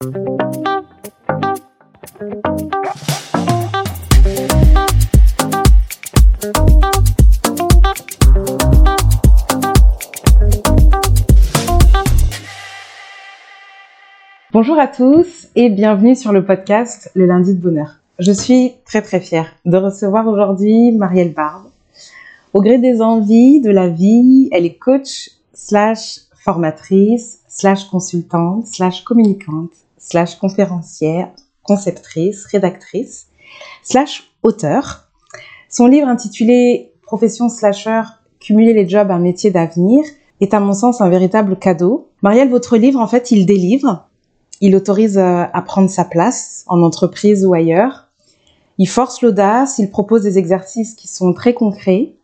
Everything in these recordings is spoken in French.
Bonjour à tous et bienvenue sur le podcast Le lundi de bonheur. Je suis très très fière de recevoir aujourd'hui Marielle Barbe. Au gré des envies de la vie, elle est coach slash formatrice slash consultante slash communicante slash conférencière, conceptrice, rédactrice slash auteur. Son livre intitulé Profession slasher, cumuler les jobs, un métier d'avenir est à mon sens un véritable cadeau. Marielle, votre livre, en fait, il délivre il autorise euh, à prendre sa place en entreprise ou ailleurs. Il force l'audace, il propose des exercices qui sont très concrets.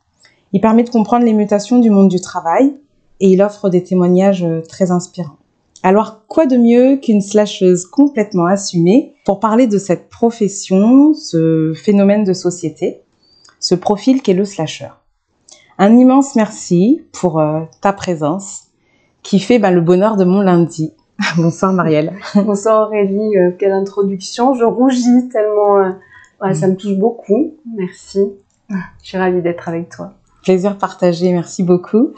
Il permet de comprendre les mutations du monde du travail et il offre des témoignages euh, très inspirants. Alors, quoi de mieux qu'une slasheuse complètement assumée pour parler de cette profession, ce phénomène de société, ce profil qu'est le slasher? Un immense merci pour euh, ta présence qui fait bah, le bonheur de mon lundi. Bonsoir Marielle. Bonsoir Aurélie, euh, quelle introduction. Je rougis tellement, euh, ça me touche beaucoup. Merci. Je suis ravie d'être avec toi. Plaisir partagé, merci beaucoup.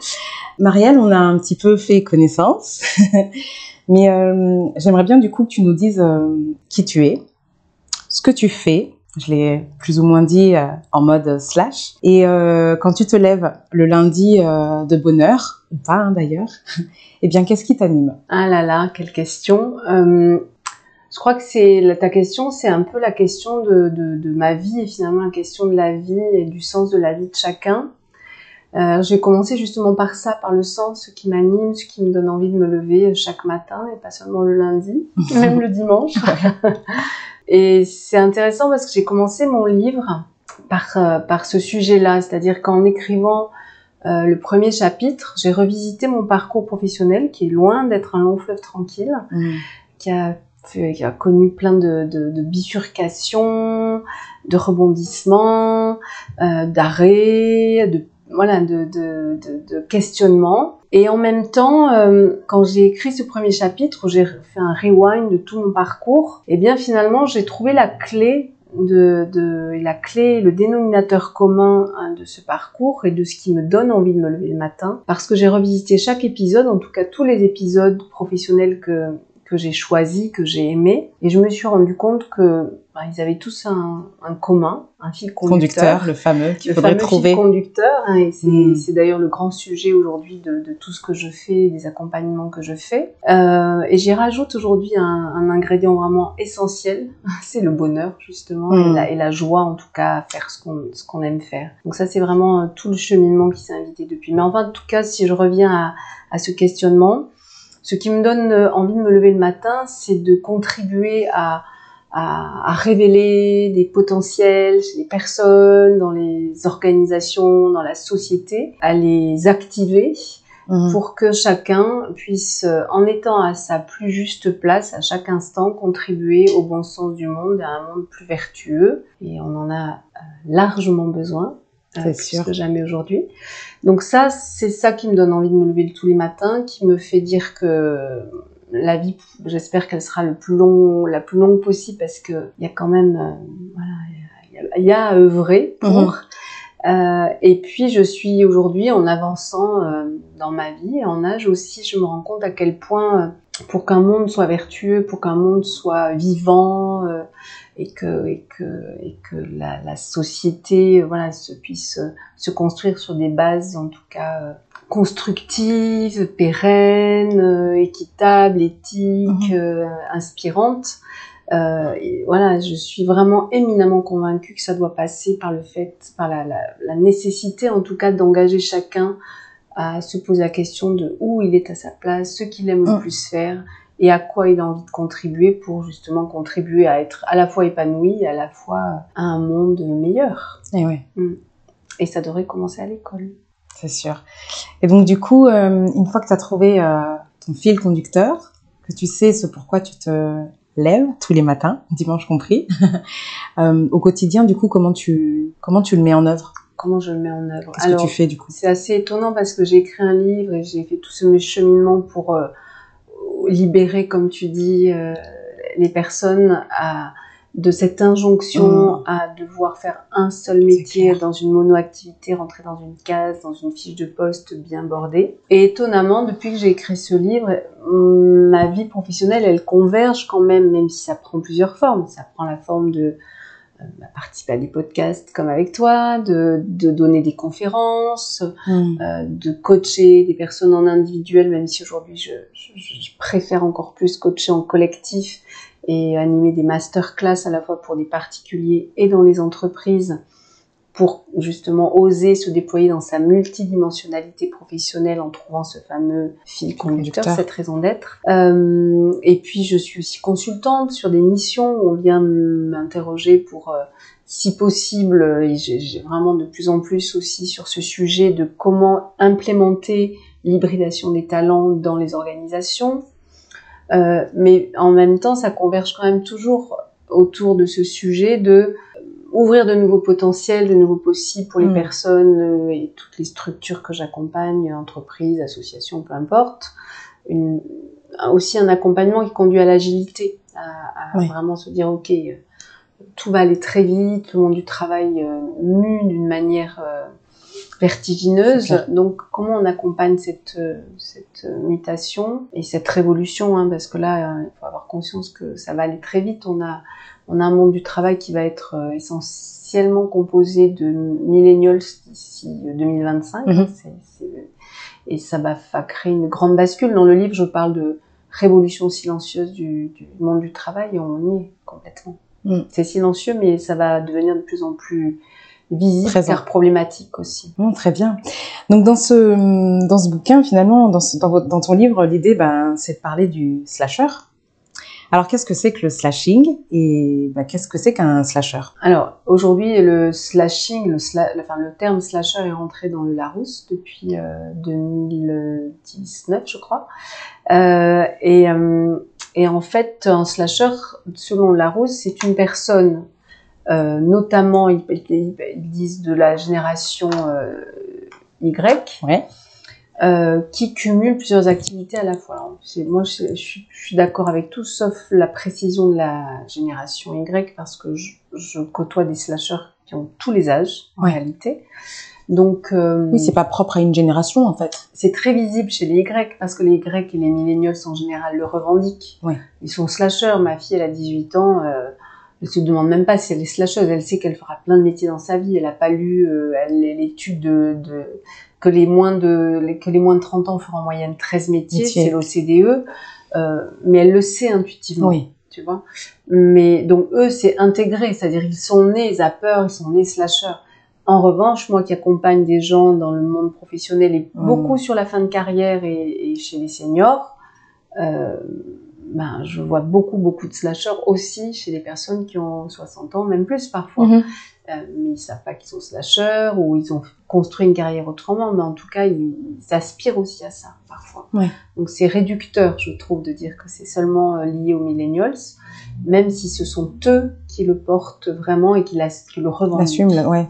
Marielle, on a un petit peu fait connaissance, mais euh, j'aimerais bien du coup que tu nous dises qui tu es, ce que tu fais, je l'ai plus ou moins dit en mode slash. Et quand tu te lèves le lundi de bonheur, ou pas hein, d'ailleurs, eh bien, qu'est-ce qui t'anime? Ah là là, quelle question euh, Je crois que c'est ta question, c'est un peu la question de, de, ma vie et finalement la question de la vie et du sens de la vie de chacun. Euh, j'ai commencé justement par ça, par le sens, ce qui m'anime, ce qui me donne envie de me lever chaque matin et pas seulement le lundi, même le dimanche. et c'est intéressant parce que j'ai commencé mon livre par, euh, par ce sujet-là, c'est-à-dire qu'en écrivant euh, le premier chapitre, j'ai revisité mon parcours professionnel qui est loin d'être un long fleuve tranquille, mm. qui, a, qui, a, connu plein de, de, de bifurcations, de rebondissements, euh, d'arrêts, de voilà, de, de, de, questionnements. Et en même temps, euh, quand j'ai écrit ce premier chapitre, où j'ai fait un rewind de tout mon parcours, et eh bien finalement, j'ai trouvé la clé de, de la clé, le dénominateur commun hein, de ce parcours et de ce qui me donne envie de me lever le matin, parce que j'ai revisité chaque épisode, en tout cas tous les épisodes professionnels que, que j'ai choisis, que j'ai aimés, et je me suis rendu compte que bah, ils avaient tous un, un, commun, un fil conducteur, le fameux qu'il faudrait fameux trouver. Fil conducteur, hein, et mm. c'est d'ailleurs le grand sujet aujourd'hui de, de, tout ce que je fais, des accompagnements que je fais. Euh, et j'y rajoute aujourd'hui un, un, ingrédient vraiment essentiel, c'est le bonheur justement et, mm. la, et, la, joie en tout cas à faire ce qu'on ce qu'on aime faire. Donc ça c'est vraiment euh, tout le cheminement qui s'est invité depuis. Mais enfin en tout cas si je reviens à, à ce questionnement, ce qui me donne euh, envie de me lever le matin, c'est de contribuer à, à, à, révéler des potentiels chez les personnes, dans les organisations, dans la société, à les activer mhm. pour que chacun puisse, euh, en étant à sa plus juste place à chaque instant, contribuer au bon sens du monde, à un monde plus vertueux. Et on en a euh, largement besoin. C'est sûr. que jamais aujourd'hui. Donc ça, c'est ça qui me donne envie de me lever tous les matins, qui me fait dire que la vie, j'espère qu'elle sera le plus long, la plus longue possible parce que il y a quand même, euh, voilà, il y, a à œuvrer pour. Mhm. Euh, et puis je suis aujourd'hui en avançant euh, dans ma vie, en âge aussi, je me rends compte à quel point euh, pour qu'un monde soit vertueux, pour qu'un monde soit vivant et que et que et que la, la société voilà se puisse se construire sur des bases en tout cas euh, éthique, mhm. euh, inspirante. Euh, et voilà, je suis vraiment éminemment convaincue que ça doit passer par le fait, par la, la, la nécessité en tout cas d'engager chacun à se poser la question de où il est à sa place, ce qu'il aime le mhm. plus faire et à quoi il a envie de contribuer pour justement contribuer à être à la fois épanoui et à la fois à un monde meilleur. Et oui. Mm. Et ça devrait commencer à l'école c'est sûr. Et donc, du coup, euh, une fois que tu as trouvé euh, ton fil conducteur, que tu sais ce pourquoi tu te lèves tous les matins, dimanche compris, euh, au quotidien, du coup, comment tu, comment tu le mets en œuvre? Comment je le mets en œuvre? Qu'est-ce que tu fais, du coup? C'est assez étonnant parce que j'ai écrit un livre et j'ai fait tout ce cheminement pour libérer, comme tu dis, les personnes à de cette injonction mm. à devoir faire un seul métier dans une monoactivité, rentrer dans une case, dans une fiche de poste bien bordée. Et étonnamment, depuis que j'ai écrit ce livre, ma vie professionnelle, elle converge quand même, même si ça prend plusieurs formes. Ça prend la forme de euh, participer à des podcasts comme avec toi, de, de donner des conférences, mm. euh, de coacher des personnes en individuel, même si aujourd'hui je, je, je, préfère encore plus coacher en collectif et animer des masterclass à la fois pour des particuliers et dans les entreprises pour justement oser se déployer dans sa multidimensionnalité professionnelle en trouvant ce fameux fil conducteur, cette raison d'être. Euh, et puis je suis aussi consultante sur des missions. Où on vient m'interroger pour, euh, si possible, et j'ai vraiment de plus en plus aussi sur ce sujet de comment implémenter l'hybridation des talents dans les organisations, euh, mais en même temps, ça converge quand même toujours autour de ce sujet de ouvrir de nouveaux potentiels, de nouveaux possibles pour les mm. personnes euh, et toutes les structures que j'accompagne, entreprises, associations, peu importe. Une, aussi un accompagnement qui conduit à l'agilité, à, à vraiment se dire ok, tout va aller très vite, le monde du travail mue d'une manière vertigineuse. Donc, comment on accompagne cette, cette mutation et cette révolution hein, Parce que là, euh, il faut avoir conscience que ça va aller très vite. On a, on a un monde du travail qui va être euh, essentiellement composé de millennials d'ici 2025. Mhm. et ça va, créer une grande bascule. Dans le livre, je parle de révolution silencieuse du, du monde du travail et on y est complètement. Mm. C'est silencieux, mais ça va devenir de plus en plus visible, car problématique aussi. très bien. Donc dans ce dans ce bouquin finalement, dans, ce, dans, votre, dans ton livre, l'idée ben c'est de parler du slasher. Alors qu'est-ce que c'est que le slashing et ben, qu'est-ce que c'est qu'un slasher? Alors aujourd'hui le slashing, le, enfin, le terme slasher est rentré dans le Larousse depuis euh, 2019 je crois. Euh, et, euh, et en fait un slasher selon Larousse c'est une personne euh, notamment ils, disent de la génération euh, Y, euh, qui cumule plusieurs activités à la fois. moi, je, suis, d'accord avec tout, sauf la précision de la génération Y, parce que je, côtoie des slashers qui ont tous les âges, en réalité. Donc, oui, c'est pas propre à une génération en fait. C'est très visible chez les Y parce que les Y et les millennials en général le revendiquent. Ils sont slashers. Ma fille, elle a 18 ans. Euh, elle se demande même pas si elle est slasheuse. Elle sait qu'elle fera plein de métiers dans sa vie. Elle a pas lu euh, l'étude de, de, que les moins de que les moins de 30 ans feront en moyenne 13 métiers, c'est l'OCDE. Euh, mais elle le sait intuitivement. Oui. Tu vois. Mais donc eux, c'est intégré, c'est-à-dire ils sont nés zappers, ils sont nés slasheurs. En revanche, moi qui accompagne des gens dans le monde professionnel et mmh. beaucoup sur la fin de carrière et, et chez les seniors, euh, ben, je vois beaucoup, beaucoup de slashers aussi chez les personnes qui ont 60 ans, même plus parfois. Mhm. Euh, mais ils savent pas qu'ils sont slashers ou ils ont construit une carrière autrement, mais en tout cas, ils, aspirent aussi à ça parfois. Donc c'est réducteur, je trouve, de dire que c'est seulement euh, lié aux millennials, même si ce sont eux qui le portent vraiment et qui, le revendiquent. L'assument, ouais.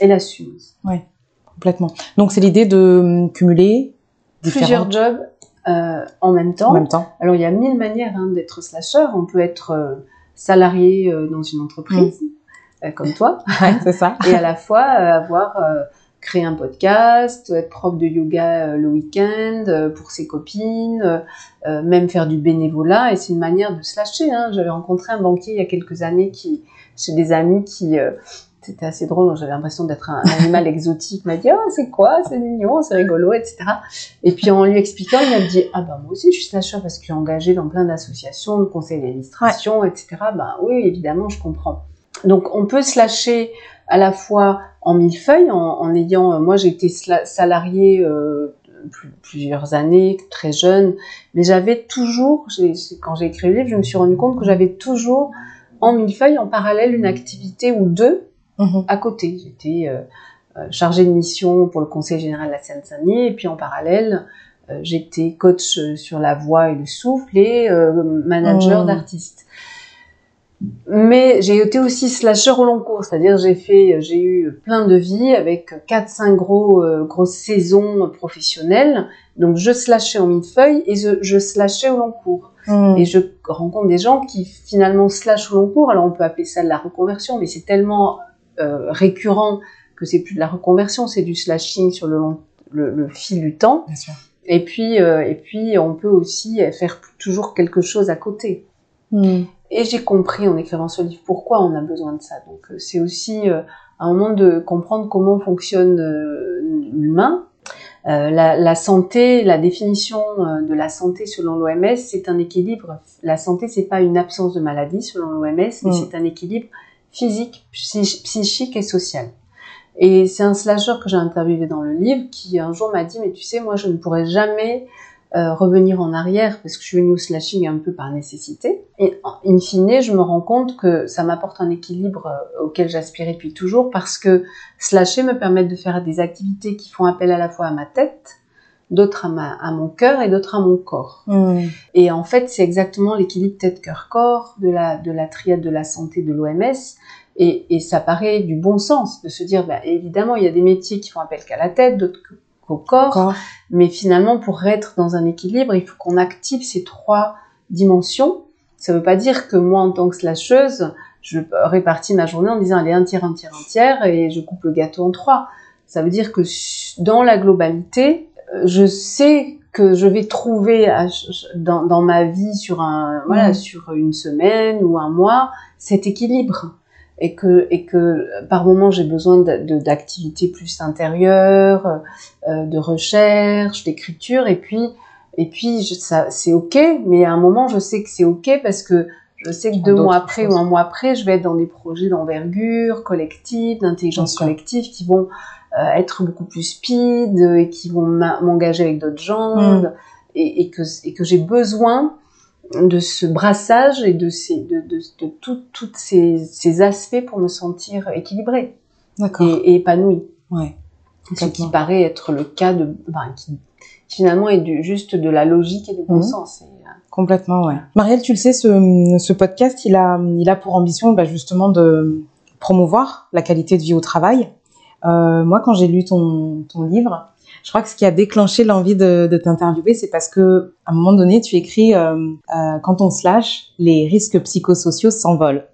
Et l'assument. Ouais, complètement. Donc c'est l'idée de hum, cumuler plusieurs jobs euh, en même temps. Alors il y a mille manières hein, d'être slasher. On peut être euh, salarié euh, dans une entreprise, mm. comme toi, c'est ça. et à la fois avoir créé un podcast, être prof de yoga le week-end pour ses copines, même faire du bénévolat. Et c'est une manière de slasher. Hein. J'avais rencontré un banquier il y a quelques années qui, chez des amis qui c'était assez drôle, j'avais l'impression d'être un, animal exotique. Il m'a dit, oh, c'est quoi, c'est mignon, c'est rigolo, etc. Et puis en lui expliquant, il m'a dit, ah ben moi aussi je suis slasher parce que je suis engagée dans plein d'associations, de conseils d'administration, etc. Ben oui, évidemment, je comprends. Donc on peut slasher à la fois en millefeuille, en, en ayant, moi j'ai été salariée euh, plusieurs années, très jeune, mais j'avais toujours, quand j'ai écrit le livre, je me suis rendu compte que j'avais toujours en millefeuille, en parallèle, une activité ou deux Mhm. à côté. J'étais euh, euh, chargée de mission pour le Conseil général de la Seine-Saint-Denis et puis en parallèle, euh, j'étais coach sur la voix et le souffle et manager mhm. d'artistes. Mais j'ai été aussi slasher au long cours, c'est-à-dire j'ai fait, j'ai eu plein de vies avec 4-5 gros euh, grosses saisons professionnelles. Donc je slashais en millefeuille et je, je slashais au long cours. Hmm. Et je rencontre des gens qui finalement slashent au long cours. Alors on peut appeler ça de la reconversion, mais c'est tellement euh, récurrent que c'est plus de la reconversion, c'est du slashing sur le, long, le, le fil du temps. Bien sûr. Et puis, euh, et puis, on peut aussi faire toujours quelque chose à côté. Hmm. Et j'ai compris en écrivant ce livre pourquoi on a besoin de ça. Donc, euh, c'est aussi euh, un moment de comprendre comment fonctionne euh, l'humain. Euh, la, la santé, la définition euh, de la santé selon l'OMS, c'est un équilibre. La santé, c'est pas une absence de maladie selon l'OMS, mais Mm. c'est un équilibre physique, psy- psychique et social. Et c'est un slasher que j'ai interviewé dans le livre qui un jour m'a dit mais tu sais moi je ne pourrais jamais euh, revenir en arrière parce que je suis venue au slashing un peu par nécessité. Et in fine, je me rends compte que ça m'apporte un équilibre euh, auquel j'aspirais depuis toujours parce que slasher me permet de faire des activités qui font appel à la fois à ma tête, d'autres à, ma, à mon cœur et d'autres à mon corps. Hmm. Et en fait, c'est exactement l'équilibre tête-cœur-corps de la, de la triade de la santé de l'OMS. Et, et ça paraît du bon sens de se dire, bah, évidemment, il y a des métiers qui font appel qu'à la tête, d'autres qu'au corps. Corps. Mais finalement, pour être dans un équilibre, il faut qu'on active ces trois dimensions. Ça ne veut pas dire que moi, en tant que slasheuse, je répartis ma journée en disant allez un tiers, un tiers, un tiers et je coupe le gâteau en trois. Ça veut dire que dans la globalité, je sais que je vais trouver à dans, dans ma vie sur un voilà Mm. sur une semaine ou un mois cet équilibre et que et que euh, par moment j'ai besoin d'activités plus intérieures euh, de recherche d'écriture et puis et puis je- ça c'est ok mais à un moment je sais que c'est ok parce que je sais que deux mois après choses. ou un mois après je vais être dans des projets d'envergure collective d'intelligence collective qui vont être beaucoup plus speed euh, et qui vont m'engager avec d'autres gens Mm. et, et que et que j'ai besoin de ce brassage et de ces de de, de tout- toutes ces, ces aspects pour me sentir équilibrée et, et épanouie Ouais. ce qui paraît être le cas de enfin, qui, qui finalement est du, juste de la logique et du bon Mhm. sens Et, euh, Complètement, ouais. Marielle, tu le sais, ce, ce podcast, il a, il a pour ambition bah, justement de promouvoir la qualité de vie au travail. Euh, moi, quand j'ai lu ton, ton livre, je crois que ce qui a déclenché l'envie de, de t'interviewer, c'est parce que à un moment donné, tu écris euh, euh, quand on se lâche, les risques psychosociaux s'envolent.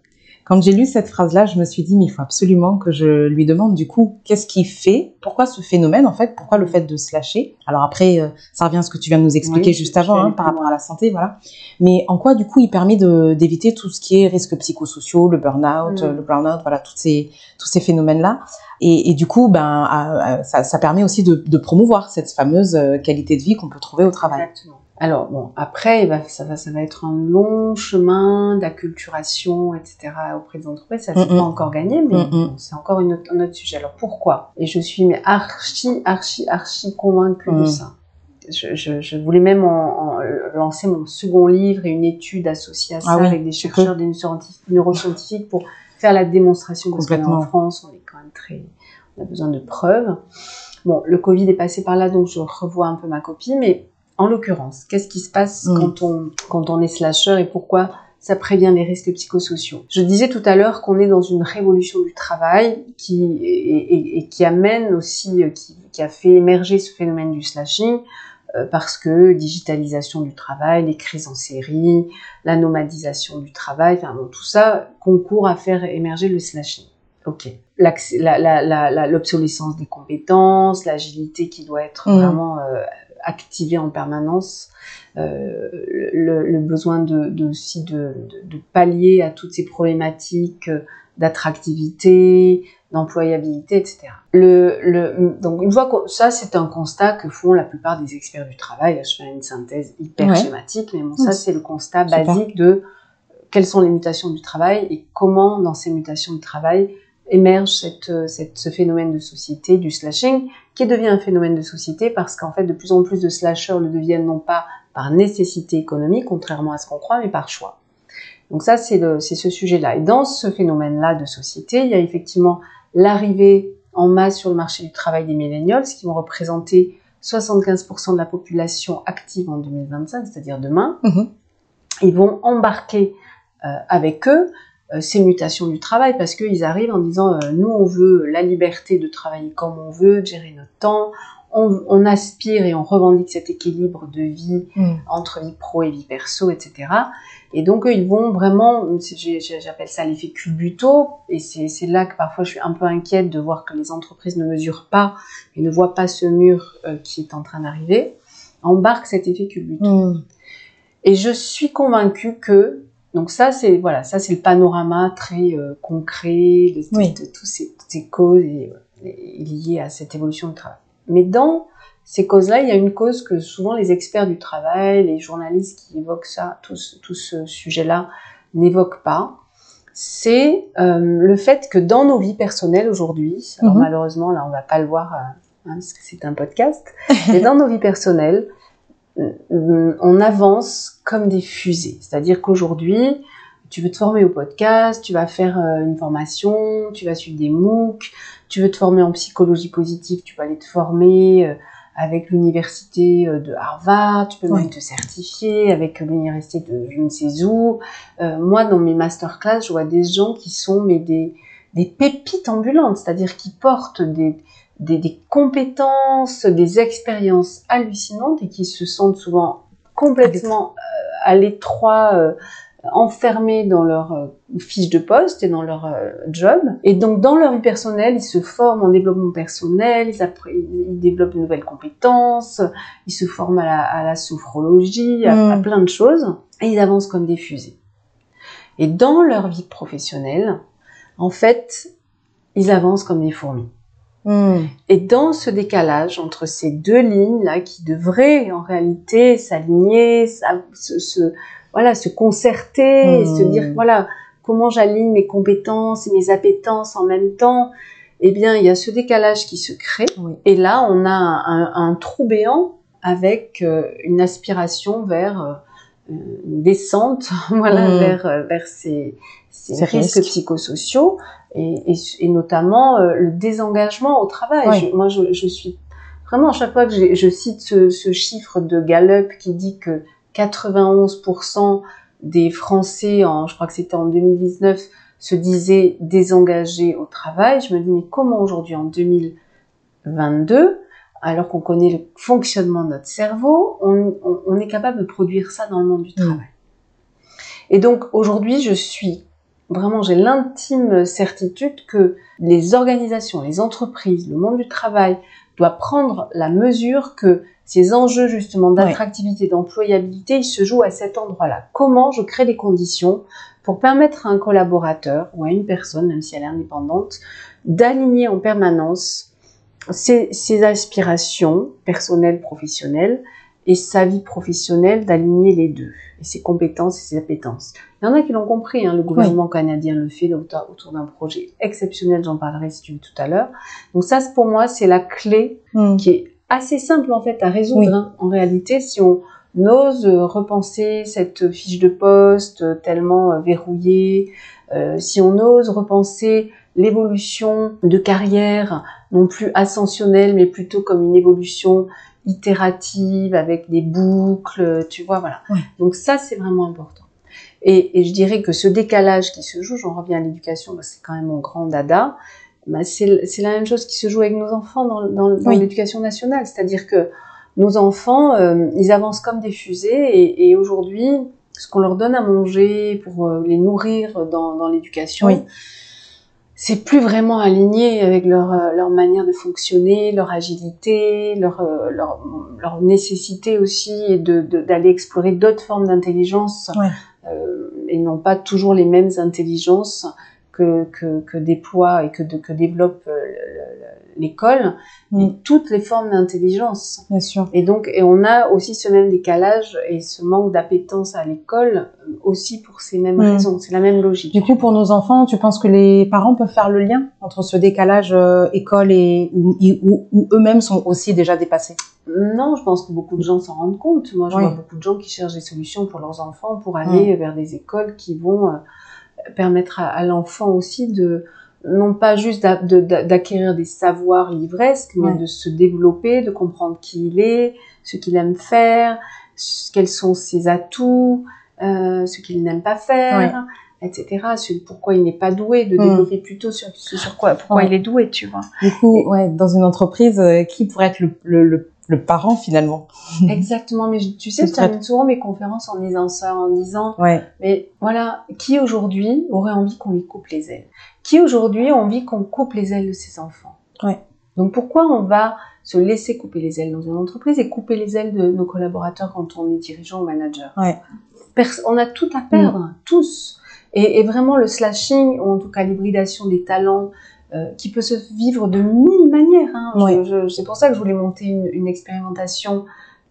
Quand j'ai lu cette phrase-là, je me suis dit, mais il faut absolument que je lui demande du coup, qu'est-ce qui fait, pourquoi ce phénomène en fait, pourquoi le fait de se lâcher? Alors après, euh, ça revient à ce que tu viens de nous expliquer Oui, juste avant, hein, par rapport à la santé, voilà. Mais en quoi du coup il permet d'éviter tout ce qui est risques psychosociaux, le burn-out, Mm. le burn-out, voilà, tous ces, tous ces phénomènes-là? Et, et du coup, ben, à- à- ça, ça permet aussi de, de promouvoir cette fameuse euh, qualité de vie qu'on peut trouver au travail. Exactement. Alors bon, après, il va- ça va, ça va être un long chemin d'acculturation, etc. auprès des entreprises. Ça, c'est Mm, mm. pas encore gagné, mais Mm, bon, c'est encore une autre- un autre sujet. Alors pourquoi? Et je suis mais archi, archi, archi convaincue de Mm. ça. Je, je, je voulais même en, en lancer mon second livre et une étude associée à ça Ah oui, avec des chercheurs, des neuroscientifiques, pour faire la démonstration parce qu'on est en Complètement. France, on est quand même très, on a besoin de preuves. Bon, le Covid est passé par là, donc je revois un peu ma copie, mais en l'occurrence, qu'est-ce qui se passe Mm. quand on quand on est slasher et pourquoi ça prévient les risques psychosociaux? Je disais tout à l'heure qu'on est dans une révolution du travail qui et, et- et qui amène aussi euh, qui, qui a fait émerger ce phénomène du slashing euh, parce que digitalisation du travail, les crises en série, la nomadisation du travail, enfin bon, tout ça concourt à faire émerger le slashing. Ok. L'obsolescence des compétences, l'agilité qui doit être Mhm. vraiment euh, activée en permanence, euh, le, le besoin de, de aussi de, de, de pallier à toutes ces problématiques d'attractivité, d'employabilité, etc. Le, le, donc une fois que ça, c'est un constat que font la plupart des experts du travail. Là, je fais une synthèse hyper Ouais. schématique, mais bon, ça, Mm. c'est le constat basique de euh, quelles sont les mutations du travail et comment, dans ces mutations du travail, émerge cette, euh, cette, ce phénomène de société du slashing, qui devient un phénomène de société parce qu'en fait, de plus en plus de slashers le deviennent non pas par nécessité économique, contrairement à ce qu'on croit, mais par choix. Donc ça, c'est ce sujet-là. Et dans ce phénomène-là de société, il y a effectivement l'arrivée en masse sur le marché du travail des millennials, qui vont représenter 75% de la population active en 2025, c'est-à-dire demain. Mhm. Ils vont embarquer euh, avec eux ces mutations du travail parce qu'ils arrivent en disant nous on veut la liberté de travailler comme on veut, de gérer notre temps, on, aspire et on revendique cet équilibre de vie mm. entre vie pro et vie perso, etc. Et donc ils vont vraiment, j'appelle ça l'effet culbuto, et c'est là que parfois je suis un peu inquiète de voir que les entreprises ne mesurent pas et ne voient pas ce mur euh, qui est en train d'arriver, embarque cet effet culbuto. Mm. Et je suis convaincue que donc ça c'est voilà ça c'est le panorama très euh, concret de, de, toutes ces, causes liées à cette évolution du travail. Mais dans ces causes-là, il y a une cause que souvent les experts du travail, les journalistes qui évoquent ça, tout, ce sujet-là, n'évoquent pas. C'est euh, le fait que dans nos vies personnelles aujourd'hui, alors mhm. malheureusement là on va pas le voir euh, hein, parce que c'est un podcast, mais dans nos vies personnelles, on avance comme des fusées. C'est-à-dire qu'aujourd'hui, tu veux te former au podcast, tu vas faire une formation, tu vas suivre des MOOC, tu veux te former en psychologie positive, tu vas aller te former euh, avec l'université euh, de Harvard, tu peux même te certifier avec l'université de je ne sais où. Euh, moi, dans mes masterclass, je vois des gens qui sont mais des, des pépites ambulantes, c'est-à-dire qui portent des, des, des, compétences, des expériences hallucinantes et qui se sentent souvent complètement à l'étroit enfermés dans leur euh, fiche de poste et dans leur euh, job. Et donc, dans leur vie personnelle, ils se forment en développement personnel, ils, ils développent de nouvelles compétences, ils se forment à la, sophrologie, à, mm. plein de choses, et ils avancent comme des fusées. Et dans leur vie professionnelle, en fait, ils avancent comme des fourmis. Mm. Et dans ce décalage entre ces deux lignes là qui devraient en réalité s'aligner, se, se, voilà, se concerter et se dire, hmm. voilà, comment j'aligne mes compétences et mes appétences en même temps. Eh bien, il y a ce décalage qui se crée. Et là, on a un, trou béant avec euh, une aspiration vers euh, une descente, voilà, hmm. vers, euh, vers ces, risques, psychosociaux et, notamment le désengagement au travail. moi, je, suis vraiment à chaque fois que je, cite ce, ce, chiffre de Gallup qui dit que 91% des Français, en, je crois que c'était en 2019, se disaient désengagés au travail. Je me dis, mais comment aujourd'hui, en 2022, alors qu'on connaît le fonctionnement de notre cerveau, on, est capable de produire ça dans le monde du mm. travail. Et donc aujourd'hui, je suis vraiment, j'ai l'intime certitude que les organisations, les entreprises, le monde du travail doivent prendre la mesure que ces enjeux justement d'attractivité, d'employabilité, ils se jouent à cet endroit-là. Comment je crée les conditions pour permettre à un collaborateur ou à une personne, même si elle est indépendante, d'aligner en permanence ses, ses aspirations personnelles, professionnelles, et sa vie professionnelle, d'aligner les deux, et ses compétences et ses appétences. Il y en a qui l'ont compris, hein, le gouvernement canadien le fait autour d'un projet exceptionnel, j'en parlerai si tu veux tout à l'heure. Donc ça, pour moi, c'est la clé hmm. qui est assez simple en fait à résoudre. Hein. En réalité, si on ose repenser cette fiche de poste tellement euh, verrouillée, euh, si on ose repenser l'évolution de carrière, non plus ascensionnelle, mais plutôt comme une évolution itérative avec des boucles, tu vois, voilà. Donc ça, c'est vraiment important. Et, et, je dirais que ce décalage qui se joue, j'en reviens à l'éducation, c'est quand même mon grand dada, bah, c'est la même chose qui se joue avec nos enfants dans, dans, dans l'éducation nationale. C'est-à-dire que nos enfants, euh, ils avancent comme des fusées et, et aujourd'hui, ce qu'on leur donne à manger pour euh, les nourrir dans, dans l'éducation, c'est plus vraiment aligné avec leur, euh, leur manière de fonctionner, leur agilité, leur, leur, leur nécessité aussi d'aller de, explorer d'autres formes d'intelligence et non pas toujours les mêmes intelligences que, que, déploie et que, que développe euh, l'école, mais mm. toutes les formes d'intelligence. Bien sûr. Et donc, et on a aussi ce même décalage et ce manque d'appétence à l'école euh, aussi pour ces mêmes mm. raisons. C'est la même logique. Du coup, pour nos enfants, tu penses que les parents peuvent faire le lien entre ce décalage euh, école et où, eux-mêmes sont aussi déjà dépassés? Non, je pense que beaucoup de gens s'en rendent compte. Moi, je vois beaucoup de gens qui cherchent des solutions pour leurs enfants pour aller mm. vers des écoles qui vont permettre à, l'enfant aussi de non pas juste d'acquérir des savoirs livresques, mais de se développer, de comprendre qui il est, ce qu'il aime faire, quels sont ses atouts, euh, ce qu'il n'aime pas faire, etc. pourquoi il n'est pas doué, de mm. développer plutôt sur, sur quoi, pourquoi il est doué, tu vois. Du coup, ouais, dans une entreprise, euh, qui pourrait être le, le, le, parent finalement Exactement, mais tu sais, je termine souvent mes conférences en disant ça, en disant, ouais. mais voilà, qui aujourd'hui aurait envie qu'on lui coupe les ailes? Qui aujourd'hui a envie qu'on coupe les ailes de ses enfants? Ouais. Donc pourquoi on va se laisser couper les ailes dans une entreprise et couper les ailes de nos collaborateurs quand on est dirigeant ou manager? Ouais. On a tout à perdre, mm. tous. Et, vraiment le slashing, ou en tout cas l'hybridation des talents, euh, qui peut se vivre de mille manières. Hein. c'est pour ça que je voulais monter une, expérimentation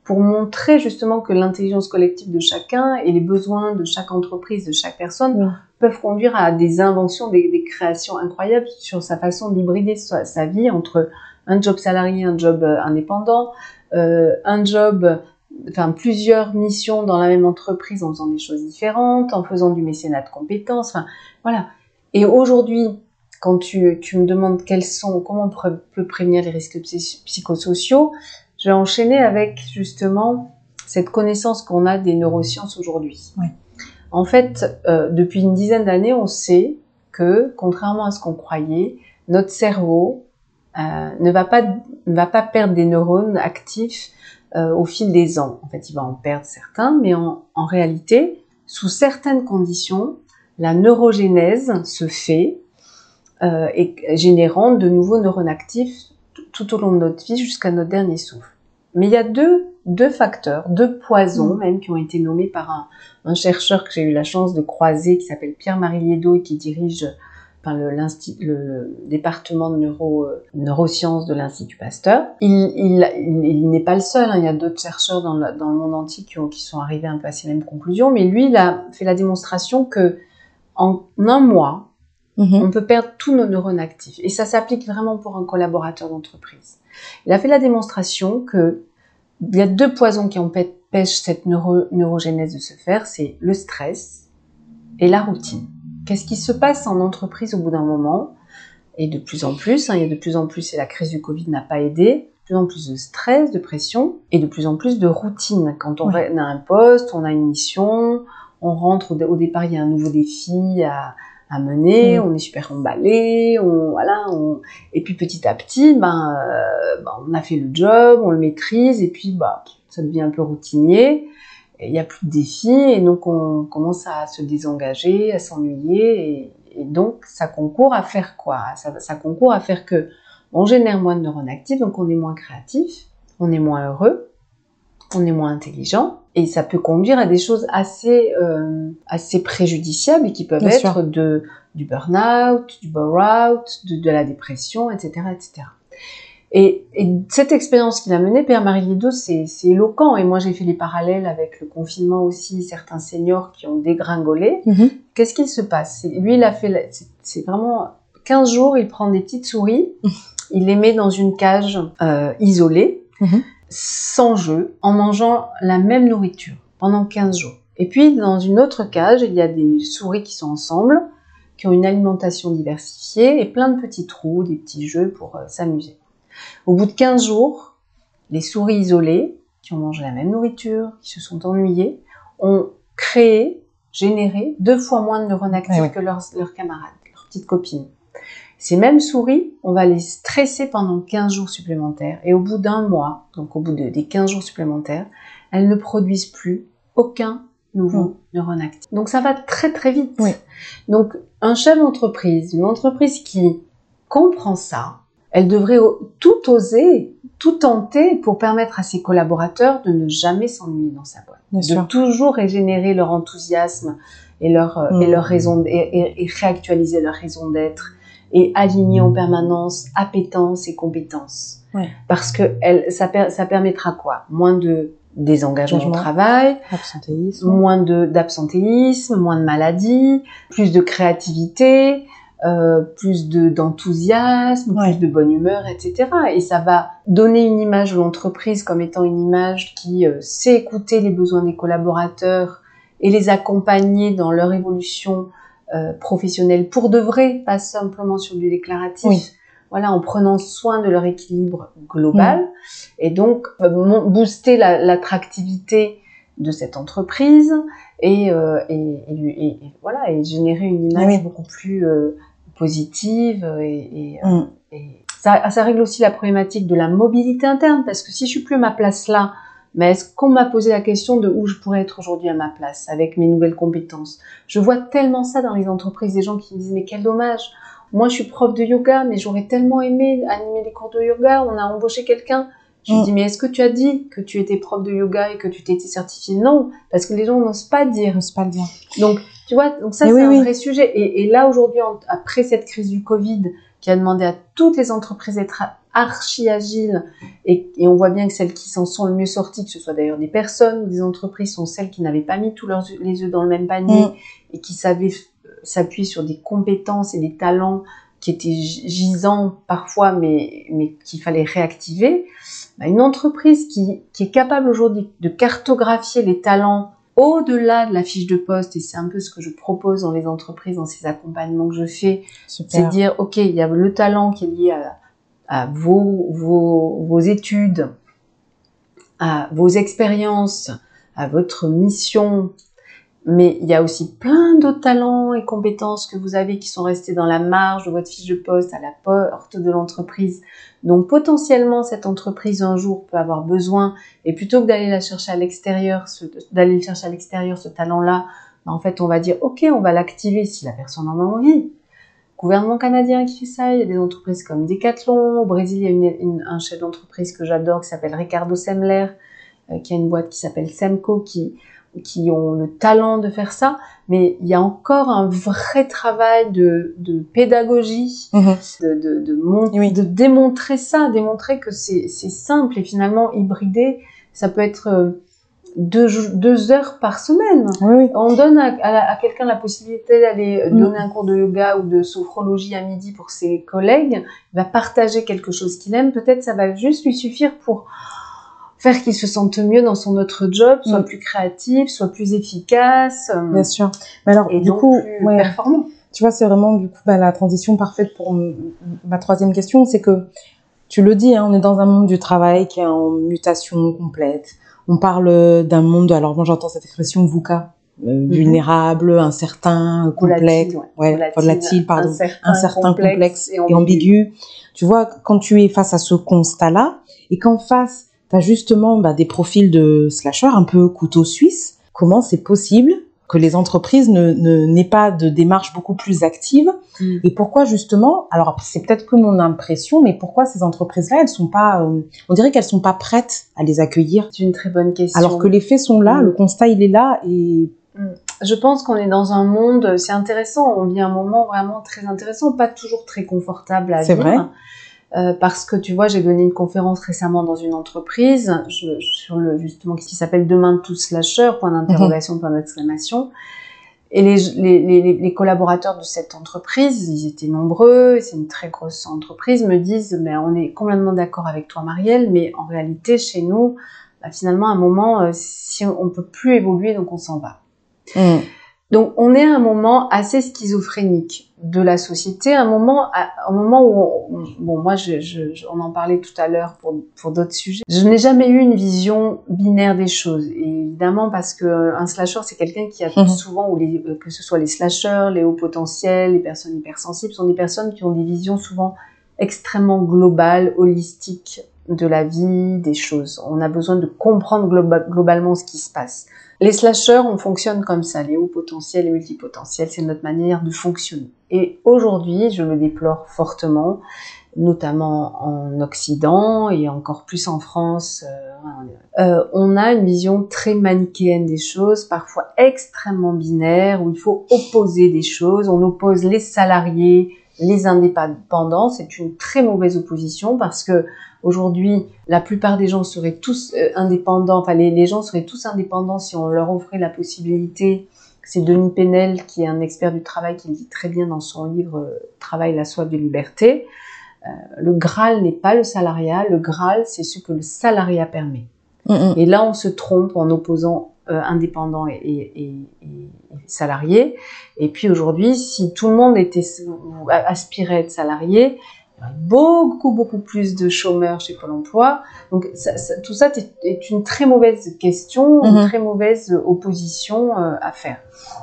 pour montrer justement que l'intelligence collective de chacun et les besoins de chaque entreprise, de chaque personne, peuvent conduire à des inventions, des, créations incroyables sur sa façon d'hybrider sa, vie entre un job salarié, un job euh, indépendant, euh, un job enfin plusieurs missions dans la même entreprise en faisant des choses différentes, en faisant du mécénat de compétences, enfin voilà. Et aujourd'hui, quand tu, tu, me demandes quels sont, comment on peut prévenir les risques psychosociaux, je vais enchaîner avec justement cette connaissance qu'on a des neurosciences aujourd'hui. Oui. En fait, euh, depuis une dizaine d'années, on sait que, contrairement à ce qu'on croyait, notre cerveau euh, ne va pas ne va pas perdre des neurones actifs euh, au fil des ans. En fait, il va en perdre certains, mais en, réalité, sous certaines conditions, la neurogénèse se fait euh, et générant de nouveaux neurones actifs tout au long de notre vie jusqu'à notre dernier souffle. Mais il y a deux, deux facteurs, deux poisons mm. même qui ont été nommés par un, un chercheur que j'ai eu la chance de croiser qui s'appelle Pierre-Marie Liedo et qui dirige le, le, département de neuro, euh, neurosciences de l'Institut Pasteur. Il, il, il, n'est pas le seul, hein. il y a d'autres chercheurs dans le, dans le monde entier qui, ont, qui, sont arrivés un peu à ces mêmes conclusions, mais lui, il a fait la démonstration que en un mois, mm-hmm. on peut perdre tous nos neurones actifs. Et ça s'applique vraiment pour un collaborateur d'entreprise. Il a fait la démonstration que il y a deux poisons qui empêchent cette neuro, neurogénèse de se faire, c'est le stress et la routine. Qu'est-ce qui se passe en entreprise au bout d'un moment? Et de plus en plus, hein, il y a de plus en plus, et la crise du Covid n'a pas aidé, de plus en plus de stress, de pression, et de plus en plus de routine. Quand on a un poste, on a une mission, on rentre au, départ, il y a un nouveau défi à, mener, on est super emballé, on, voilà, et puis petit à petit, ben, euh, ben, on a fait le job, on le maîtrise, et puis bah, ça devient un peu routinier il n'y a plus de défis et donc on commence à se désengager, à s'ennuyer et, donc ça concourt à faire quoi? Ça, ça, concourt à faire que on génère moins de neurones actifs, donc on est moins créatif, on est moins heureux, on est moins intelligent et ça peut conduire à des choses assez euh, assez préjudiciables et qui peuvent être de du burn-out, du bore-out, de, de la dépression, etc., etc. Et, cette expérience qu'il a menée, Père Marie Lido, c'est éloquent. Et moi, j'ai fait les parallèles avec le confinement aussi, certains seniors qui ont dégringolé. Mhm. Qu'est-ce qu'il se passe? Lui, il a fait, c'est vraiment 15 jours, il prend des petites souris, il les met dans une cage euh, isolée, mhm. Sans jeu, en mangeant la même nourriture pendant 15 jours. Et puis, dans une autre cage, il y a des souris qui sont ensemble, qui ont une alimentation diversifiée et plein de petits trous, des petits jeux pour euh, s'amuser. Au bout de 15 jours, les souris isolées, qui ont mangé la même nourriture, qui se sont ennuyées, ont créé, généré deux fois moins de neurones actifs que leurs, camarades, leurs petites copines. Ces mêmes souris, on va les stresser pendant 15 jours supplémentaires et au bout d'un mois, donc au bout des 15 jours supplémentaires, elles ne produisent plus aucun nouveau mm. neurone actif. Donc ça va très très vite. Donc un chef d'entreprise, une entreprise qui comprend ça, elle devrait tout oser, tout tenter pour permettre à ses collaborateurs de ne jamais s'ennuyer dans sa boîte, de toujours régénérer leur enthousiasme et leur euh, et leur mmh. raison et, réactualiser leur raison d'être et aligner en permanence appétence et compétences. Parce que elle, ça, ça permettra quoi? Moins de désengagement au travail, moins de d'absentéisme, moins de maladies, plus de créativité, euh, plus de d'enthousiasme, plus de bonne humeur, etc. Et ça va donner une image de l'entreprise comme étant une image qui euh, sait écouter les besoins des collaborateurs et les accompagner dans leur évolution euh, professionnelle pour de vrai, pas simplement sur du déclaratif. Voilà, en prenant soin de leur équilibre global et donc booster l'attractivité de cette entreprise et, euh, et, et, voilà et générer une image beaucoup plus euh, positive et, euh, mm. et ça, ça, règle aussi la problématique de la mobilité interne parce que si je suis plus à ma place là mais est-ce qu'on m'a posé la question de où je pourrais être aujourd'hui à ma place avec mes nouvelles compétences? Je vois tellement ça dans les entreprises des gens qui me disent mais quel dommage moi je suis prof de yoga mais j'aurais tellement aimé animer des cours de yoga on a embauché quelqu'un je lui mm. dis, mais est-ce que tu as dit que tu étais prof de yoga et que tu t'étais certifiée Non, parce que les gens n'osent pas dire. N'osent pas le dire. Donc, tu vois, donc ça, c'est un vrai sujet. Et, là, aujourd'hui, après cette crise du Covid, qui a demandé à toutes les entreprises d'être archi agiles, et, on voit bien que celles qui s'en sont le mieux sorties, que ce soit d'ailleurs des personnes ou des entreprises, sont celles qui n'avaient pas mis tous leurs, les œufs dans le même panier mm. et qui savaient s'appuyer sur des compétences et des talents qui étaient gisants parfois, mais, mais qu'il fallait réactiver. Bah, une entreprise qui, qui est capable aujourd'hui de cartographier les talents au-delà de la fiche de poste, et c'est un peu ce que je propose dans les entreprises, dans ces accompagnements que je fais, c'est dire, OK, il y a le talent qui est lié à vos, vos, vos études, à vos expériences, à votre mission, mais il y a aussi plein d'autres talents et compétences que vous avez qui sont restés dans la marge de votre fiche de poste, à la porte de l'entreprise. Donc potentiellement, cette entreprise un jour peut avoir besoin, et plutôt que d'aller la chercher à l'extérieur, d'aller chercher à l'extérieur ce talent-là, ben, en fait, on va dire, ok, on va l'activer si la personne en a envie. Gouvernement canadien qui fait ça, il y a des entreprises comme Decathlon. Au Brésil, il y a une, un chef d'entreprise que j'adore qui s'appelle Ricardo Semler, euh, qui a une boîte qui s'appelle Semco, qui qui ont le talent de faire ça, mais il y a encore un vrai travail de, de pédagogie, mhm. de, de, de, de, démontrer ça, démontrer que c'est simple et finalement hybridé, ça peut être euh, deux, deux heures par semaine. On donne à, à, quelqu'un la possibilité d'aller mm. donner un cours de yoga ou de sophrologie à midi pour ses collègues, il va partager quelque chose qu'il aime, peut-être ça va juste lui suffire pour faire qu'il se sente mieux dans son autre job, soit mm. plus créatif, soit plus efficace. Euh, Bien sûr. Mais alors, et du coup, plus performant. Tu vois, c'est vraiment du coup bah, la transition parfaite pour ma troisième question, c'est que tu le dis, hein, on est dans un monde du travail qui est en mutation complète. On parle d'un monde, alors moi j'entends cette expression VUCA, euh, mm-hmm. vulnérable, incertain, complexe, ouais, volatile, pardon, incertain, complexe, et, ambigu. Tu vois, quand tu es face à ce constat-là, et qu'en face, tu justement bah, des profils de slasher un peu couteau suisse. Comment c'est possible que les entreprises ne, n'aient pas de démarche beaucoup plus active mm. et pourquoi justement alors c'est peut-être que mon impression mais pourquoi ces entreprises là elles sont pas euh, on dirait qu'elles sont pas prêtes à les accueillir? C'est une très bonne question alors que les faits sont là mm. le constat il est là et mm. je pense qu'on est dans un monde c'est intéressant on vit un moment vraiment très intéressant pas toujours très confortable à vivre c'est vrai euh, parce que tu vois, j'ai donné une conférence récemment dans une entreprise sur le justement qui s'appelle Demain tous slasher point d'interrogation, mhm. point d'exclamation. Et les, les, les, collaborateurs de cette entreprise, ils étaient nombreux, c'est une très grosse entreprise, me disent, mais on est complètement d'accord avec toi, Marielle, mais en réalité, chez nous, bah, finalement, à un moment, euh, si on, ne peut plus évoluer, donc on s'en va. Mhm. Donc on est à un moment assez schizophrénique de la société, un moment, un moment où, bon moi je, je, on en parlait tout à l'heure pour, pour d'autres sujets, je n'ai jamais eu une vision binaire des choses. Et évidemment parce que un slasher c'est quelqu'un qui a mhm. souvent, ou les, euh, que ce soit les slashers, les hauts potentiels, les personnes hypersensibles, sont des personnes qui ont des visions souvent extrêmement globales, holistiques de la vie, des choses. On a besoin de comprendre globalement ce qui se passe. Les slashers, on fonctionne comme ça, les hauts potentiels et multipotentiels, c'est notre manière de fonctionner. Et aujourd'hui, je le déplore fortement, notamment en Occident et encore plus en France, euh, euh, on a une vision très manichéenne des choses, parfois extrêmement binaire, où il faut opposer des choses. On oppose les salariés, les indépendants. C'est une très mauvaise opposition parce que Aujourd'hui, la plupart des gens seraient tous euh, indépendants, enfin les, gens seraient tous indépendants si on leur offrait la possibilité. C'est Denis Penel, qui est un expert du travail, qui le dit très bien dans son livre euh, Travail, la soif de liberté. Euh, le Graal n'est pas le salariat, le Graal, c'est ce que le salariat permet. Et là, on se trompe en opposant indépendants et, et, salariés. Et puis aujourd'hui, si tout le monde était aspirait à être salarié, il y aurait beaucoup, beaucoup plus de chômeurs chez Pôle emploi. Donc tout ça est une très mauvaise question, une mhm. très mauvaise opposition euh, à faire.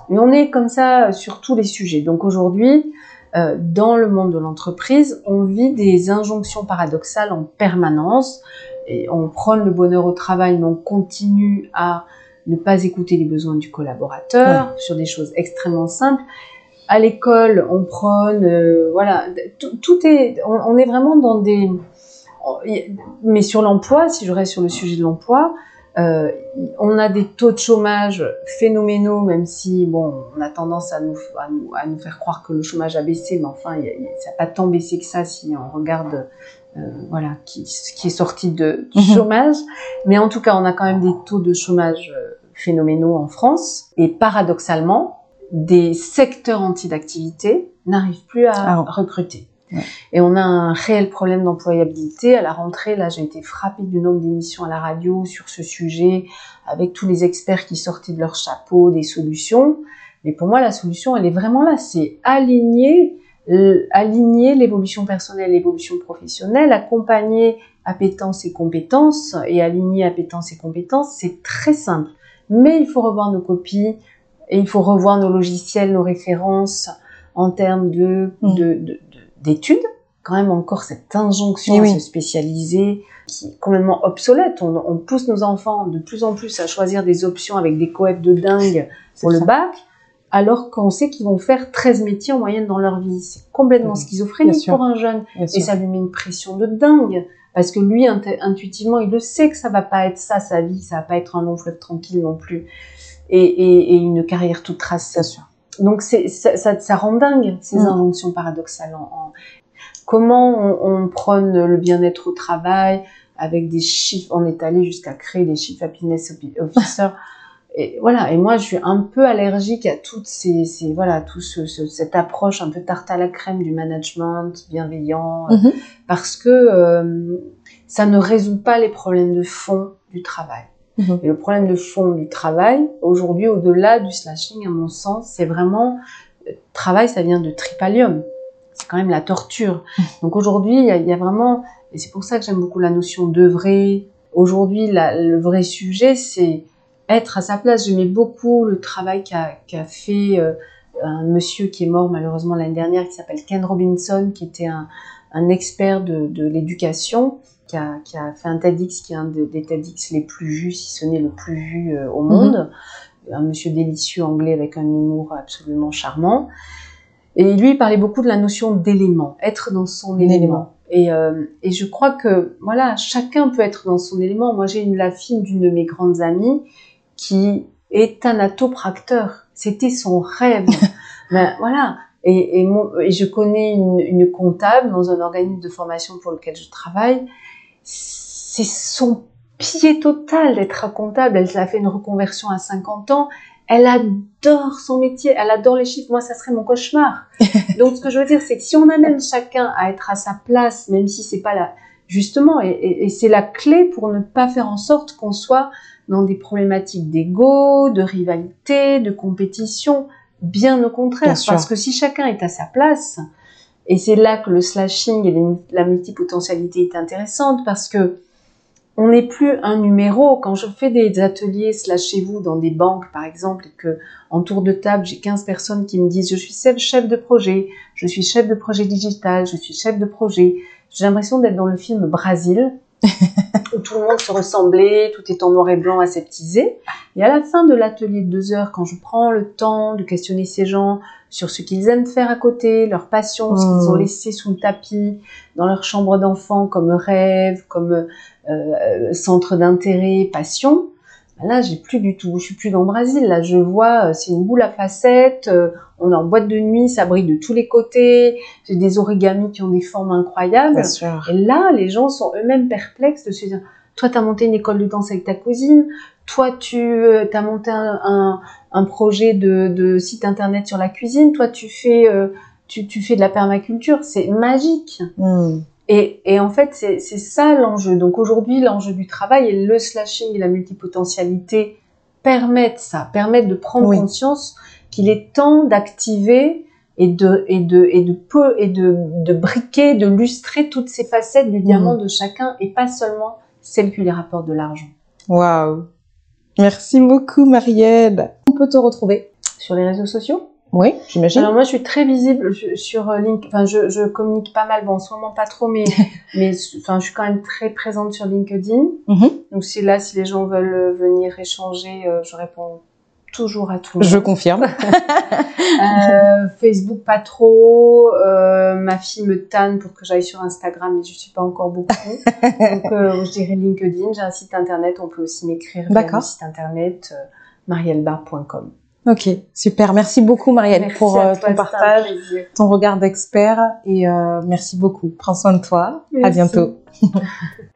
Mais on est comme ça sur tous les sujets. Donc aujourd'hui, euh, dans le monde de l'entreprise, on vit des injonctions paradoxales en permanence. Et on prône le bonheur au travail, mais on continue à ne pas écouter les besoins du collaborateur sur des choses extrêmement simples. À l'école, on prône, euh, voilà, tout, est, on, est vraiment dans des, mais sur l'emploi, si je reste sur le sujet de l'emploi, euh, on a des taux de chômage phénoménaux, même si bon, on a tendance à nous, à nous, faire croire que le chômage a baissé, mais enfin, ça n'a pas tant baissé que ça si on regarde, euh, voilà, qui, qui est sorti de, du mhm. chômage. Mais en tout cas, on a quand même des taux de chômage phénoménaux en France, et paradoxalement, des secteurs entiers d'activité n'arrivent plus à ah recruter. Et on a un réel problème d'employabilité. À la rentrée, là, j'ai été frappée du nombre d'émissions à la radio sur ce sujet, avec tous les experts qui sortaient de leur chapeau des solutions. Mais pour moi, la solution, elle est vraiment là. C'est aligner, aligner l'évolution personnelle, l'évolution professionnelle, accompagner appétence et compétences, et aligner appétence et compétences, c'est très simple. Mais il faut revoir nos copies, et il faut revoir nos logiciels, nos références en termes de, mm. d'études. Quand même encore cette injonction à se spécialiser qui est complètement obsolète. On, pousse nos enfants de plus en plus à choisir des options avec des coefs de dingue pour le bac, alors qu'on sait qu'ils vont faire 13 métiers en moyenne dans leur vie. C'est complètement schizophrénique pour un jeune. et ça lui met une pression de dingue. Parce que lui, intuitivement, il le sait que ça va pas être ça, sa vie, ça va pas être un long fleuve tranquille non plus et, une carrière toute tracée. Donc c'est ça, ça, rend dingue ces mm. injonctions paradoxales. En, comment on, prône le bien-être au travail avec des chiffres, on est allé jusqu'à créer des chiffres happiness officer. Et voilà. Et moi, je suis un peu allergique à toutes ces, ces voilà, tout ce, cette approche un peu tarte à la crème du management bienveillant, mm-hmm. parce que euh, ça ne résout pas les problèmes de fond du travail. Mhm. Et le problème de fond du travail, aujourd'hui, au-delà du slashing, à mon sens, c'est vraiment, euh, travail, ça vient de tripalium. C'est quand même la torture. Mhm. Donc aujourd'hui, il y, y a, vraiment, et c'est pour ça que j'aime beaucoup la notion d'œuvrer. Aujourd'hui, le vrai sujet, c'est être à sa place. J'aimais beaucoup le travail qu'a qu fait euh, un monsieur qui est mort malheureusement l'année dernière, qui s'appelle Ken Robinson, qui était un, un expert de, de l'éducation qui a, qui a, fait un TEDx qui est un des TEDx les plus vus, si ce n'est le plus vu euh, au monde. Mhm. Un monsieur délicieux anglais avec un humour absolument charmant. Et lui, il parlait beaucoup de la notion d'élément, être dans son élément. Et, euh, et, je crois que voilà, chacun peut être dans son élément. Moi, j'ai une la fille d'une de mes grandes amies qui est un atopracteur. C'était son rêve. ben, voilà. Et, et, et, je connais une, une comptable dans un organisme de formation pour lequel je travaille c'est son pied total d'être comptable. Elle a fait une reconversion à 50 ans. Elle adore son métier, elle adore les chiffres. Moi, ça serait mon cauchemar. Donc, ce que je veux dire, c'est que si on amène chacun à être à sa place, même si c'est pas la, justement, et, c'est la clé pour ne pas faire en sorte qu'on soit dans des problématiques d'ego, de rivalité, de compétition. Bien au contraire, parce que si chacun est à sa place, et c'est là que le slashing et la multipotentialité est intéressante parce que on n'est plus un numéro. Quand je fais des ateliers slashez-vous dans des banques, par exemple, et que en tour de table, j'ai 15 personnes qui me disent je suis chef de projet, je suis chef de projet digital, je suis chef de projet. J'ai l'impression d'être dans le film Brésil, où tout le monde se ressemblait, tout est en noir et blanc aseptisé. Et à la fin de l'atelier de deux heures, quand je prends le temps de questionner ces gens sur ce qu'ils aiment faire à côté, leurs passions, ce qu'ils ont hmm. laissé sous le tapis dans leur chambre d'enfant comme rêve, comme euh, centre d'intérêt, passion, ben là j'ai plus du tout, je suis plus dans le Brésil, là je vois, euh, c'est une boule à facettes, euh, on est en boîte de nuit, ça brille de tous les côtés, j'ai des origamis qui ont des formes incroyables. Et là, les gens sont eux-mêmes perplexes de se dire, toi tu as monté une école de danse avec ta cousine, toi tu euh, as monté un, un, projet de, de, site internet sur la cuisine, toi tu fais, euh, tu, tu, fais de la permaculture, c'est magique. Hmm. Et, et, en fait, c'est ça l'enjeu. Donc aujourd'hui, l'enjeu du travail et le slashing et la multipotentialité permettent ça, permettent de prendre conscience qu'il est temps d'activer et de et de et de peu et de de briquer, de lustrer toutes ces facettes du diamant de chacun et pas seulement celles qui les rapportent de l'argent. Waouh. Merci beaucoup Marielle. On peut te retrouver sur les réseaux sociaux? Oui, j'imagine. Alors moi je suis très visible sur LinkedIn, enfin je, je communique pas mal, bon en ce moment pas trop mais mais enfin je suis quand même très présente sur LinkedIn. Mhm. Donc c'est là si les gens veulent venir échanger, euh, je réponds toujours à tout. Je confirme. euh, Facebook pas trop. Euh, ma fille me tanne pour que j'aille sur Instagram, mais je suis pas encore beaucoup. Donc euh, je dirais LinkedIn. J'ai un site internet. On peut aussi m'écrire via le site internet marielbar.com. Ok, super. Merci beaucoup Marielle pour ton partage, ton regard d'expert et merci beaucoup. Prends soin de toi. À bientôt.